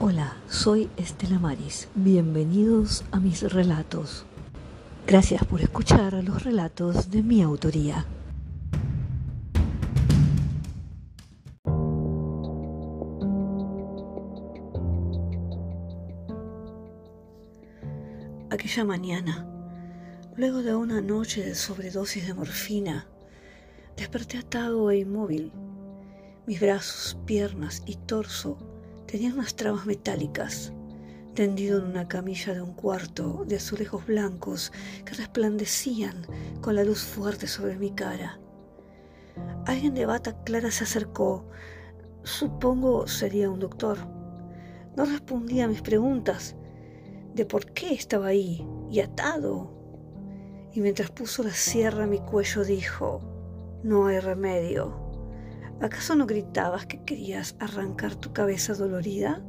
Hola, soy Estela Maris. Bienvenidos a mis relatos. Gracias por escuchar los relatos de mi autoría. Aquella mañana, luego de una noche de sobredosis de morfina, desperté atado e inmóvil. Mis brazos, piernas y torso tenían unas trabas metálicas, tendido en una camilla de un cuarto de azulejos blancos que resplandecían con la luz fuerte sobre mi cara. Alguien de bata clara se acercó. Supongo sería un doctor. No respondía a mis preguntas de por qué estaba ahí y atado. Y mientras puso la sierra a mi cuello dijo, no hay remedio. ¿Acaso no gritabas que querías arrancar tu cabeza dolorida?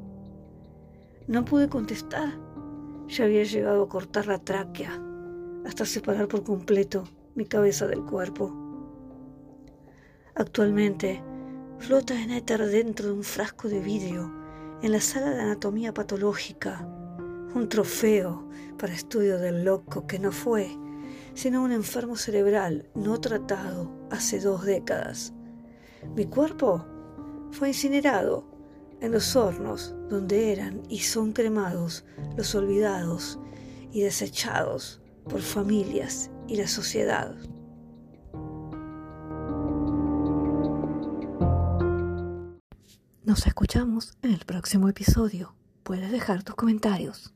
No pude contestar. Ya había llegado a cortar la tráquea, hasta separar por completo mi cabeza del cuerpo. Actualmente flota en éter dentro de un frasco de vidrio en la sala de anatomía patológica un trofeo para estudio del loco que no fue, sino un enfermo cerebral no tratado hace dos décadas. Mi cuerpo fue incinerado en los hornos donde eran y son cremados los olvidados y desechados por familias y la sociedad. Nos escuchamos en el próximo episodio. Puedes dejar tus comentarios.